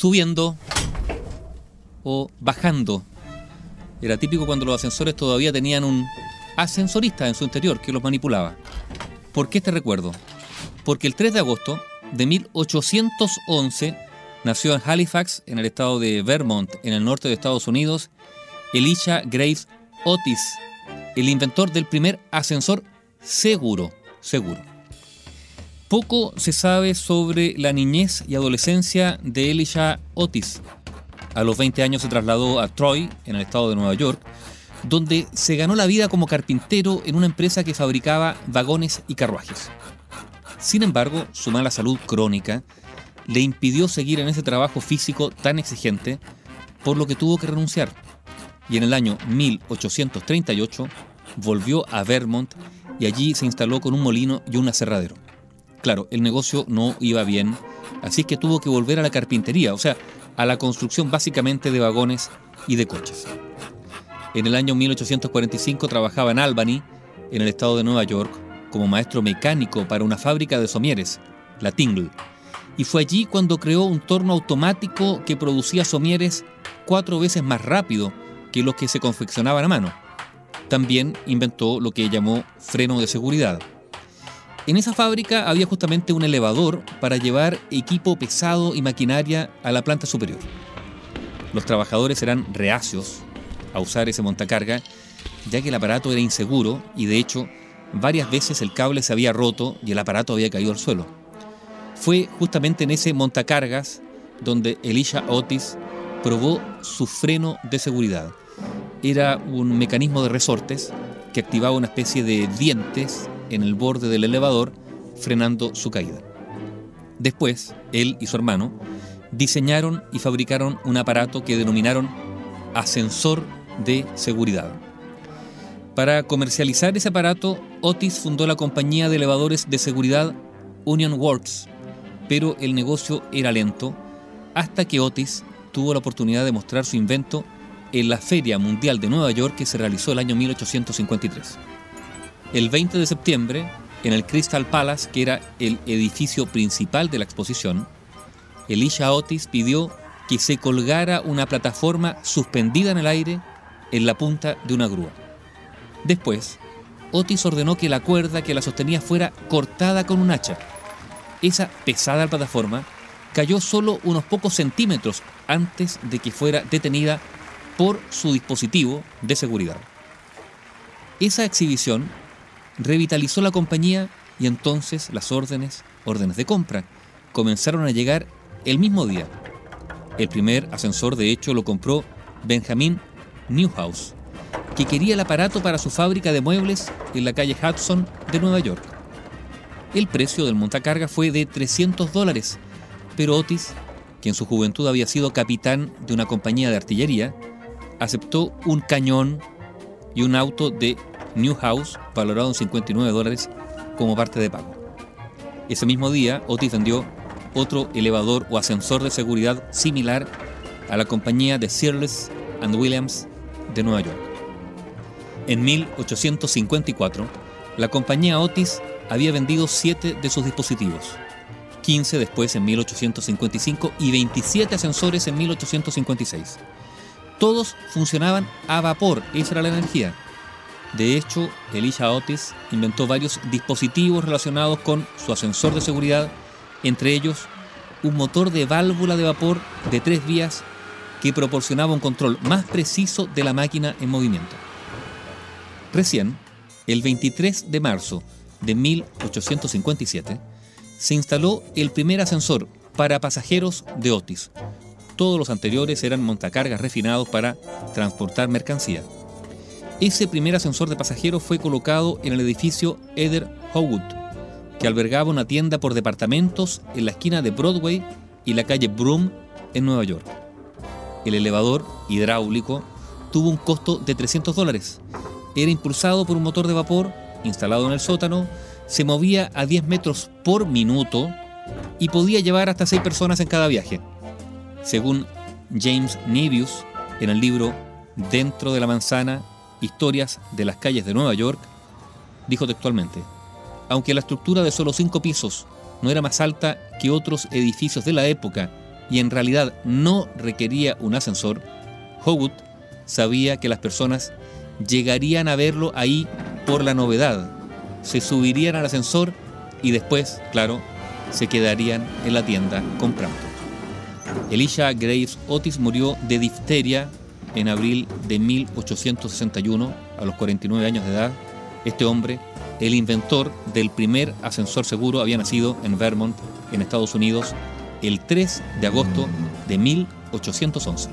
subiendo o bajando. Era típico cuando los ascensores todavía tenían un ascensorista en su interior que los manipulaba. ¿Por qué este recuerdo? Porque el 3 de agosto de 1811 nació en Halifax, en el estado de Vermont, en el norte de Estados Unidos, Elisha Graves Otis, el inventor del primer ascensor seguro, seguro. Poco se sabe sobre la niñez y adolescencia de Elisha Otis. A los 20 años se trasladó a Troy, en el estado de Nueva York, donde se ganó la vida como carpintero en una empresa que fabricaba vagones y carruajes. Sin embargo, su mala salud crónica le impidió seguir en ese trabajo físico tan exigente, por lo que tuvo que renunciar. Y en el año 1838 volvió a Vermont y allí se instaló con un molino y un aserradero. Claro, el negocio no iba bien, así que tuvo que volver a la carpintería, o sea, a la construcción básicamente de vagones y de coches. En el año 1845 trabajaba en Albany, en el estado de Nueva York, como maestro mecánico para una fábrica de somieres, la Tingle, y fue allí cuando creó un torno automático que producía somieres cuatro veces más rápido que los que se confeccionaban a mano. También inventó lo que llamó freno de seguridad. En esa fábrica había justamente un elevador para llevar equipo pesado y maquinaria a la planta superior. Los trabajadores eran reacios a usar ese montacarga, ya que el aparato era inseguro y de hecho varias veces el cable se había roto y el aparato había caído al suelo. Fue justamente en ese montacargas donde Elisha Otis probó su freno de seguridad. Era un mecanismo de resortes que activaba una especie de dientes en el borde del elevador frenando su caída. Después, él y su hermano diseñaron y fabricaron un aparato que denominaron ascensor de seguridad. Para comercializar ese aparato, Otis fundó la compañía de elevadores de seguridad Union Works, pero el negocio era lento hasta que Otis tuvo la oportunidad de mostrar su invento en la Feria Mundial de Nueva York que se realizó el año 1853. El 20 de septiembre, en el Crystal Palace, que era el edificio principal de la exposición, Elisha Otis pidió que se colgara una plataforma suspendida en el aire en la punta de una grúa. Después, Otis ordenó que la cuerda que la sostenía fuera cortada con un hacha. Esa pesada plataforma cayó solo unos pocos centímetros antes de que fuera detenida por su dispositivo de seguridad. Esa exhibición revitalizó la compañía y entonces las órdenes, órdenes de compra, comenzaron a llegar el mismo día. El primer ascensor de hecho lo compró Benjamin Newhouse, que quería el aparato para su fábrica de muebles en la calle Hudson de Nueva York. El precio del montacarga fue de 300 dólares, pero Otis, que en su juventud había sido capitán de una compañía de artillería, aceptó un cañón y un auto de Newhouse valorado en 59 dólares como parte de pago. Ese mismo día, Otis vendió otro elevador o ascensor de seguridad similar a la compañía de Searles and Williams de Nueva York. En 1854, la compañía Otis había vendido 7 de sus dispositivos, 15 después en 1855 y 27 ascensores en 1856. Todos funcionaban a vapor, esa era la energía. De hecho, Elisha Otis inventó varios dispositivos relacionados con su ascensor de seguridad, entre ellos un motor de válvula de vapor de tres vías que proporcionaba un control más preciso de la máquina en movimiento. Recién, el 23 de marzo de 1857, se instaló el primer ascensor para pasajeros de Otis. Todos los anteriores eran montacargas refinados para transportar mercancía. Ese primer ascensor de pasajeros fue colocado en el edificio Eder Howard, que albergaba una tienda por departamentos en la esquina de Broadway y la calle Broome en Nueva York. El elevador hidráulico tuvo un costo de 300 dólares. Era impulsado por un motor de vapor instalado en el sótano, se movía a 10 metros por minuto y podía llevar hasta 6 personas en cada viaje. Según James Nevius, en el libro Dentro de la manzana, historias de las calles de Nueva York, dijo textualmente, aunque la estructura de solo 5 pisos no era más alta que otros edificios de la época y en realidad no requería un ascensor, Hogut sabía que las personas llegarían a verlo ahí por la novedad, se subirían al ascensor y después, claro, se quedarían en la tienda comprando. Elisha Graves Otis murió de difteria en abril de 1861, a los 49 años de edad, este hombre, el inventor del primer ascensor seguro, había nacido en Vermont, en Estados Unidos, el 3 de agosto de 1811.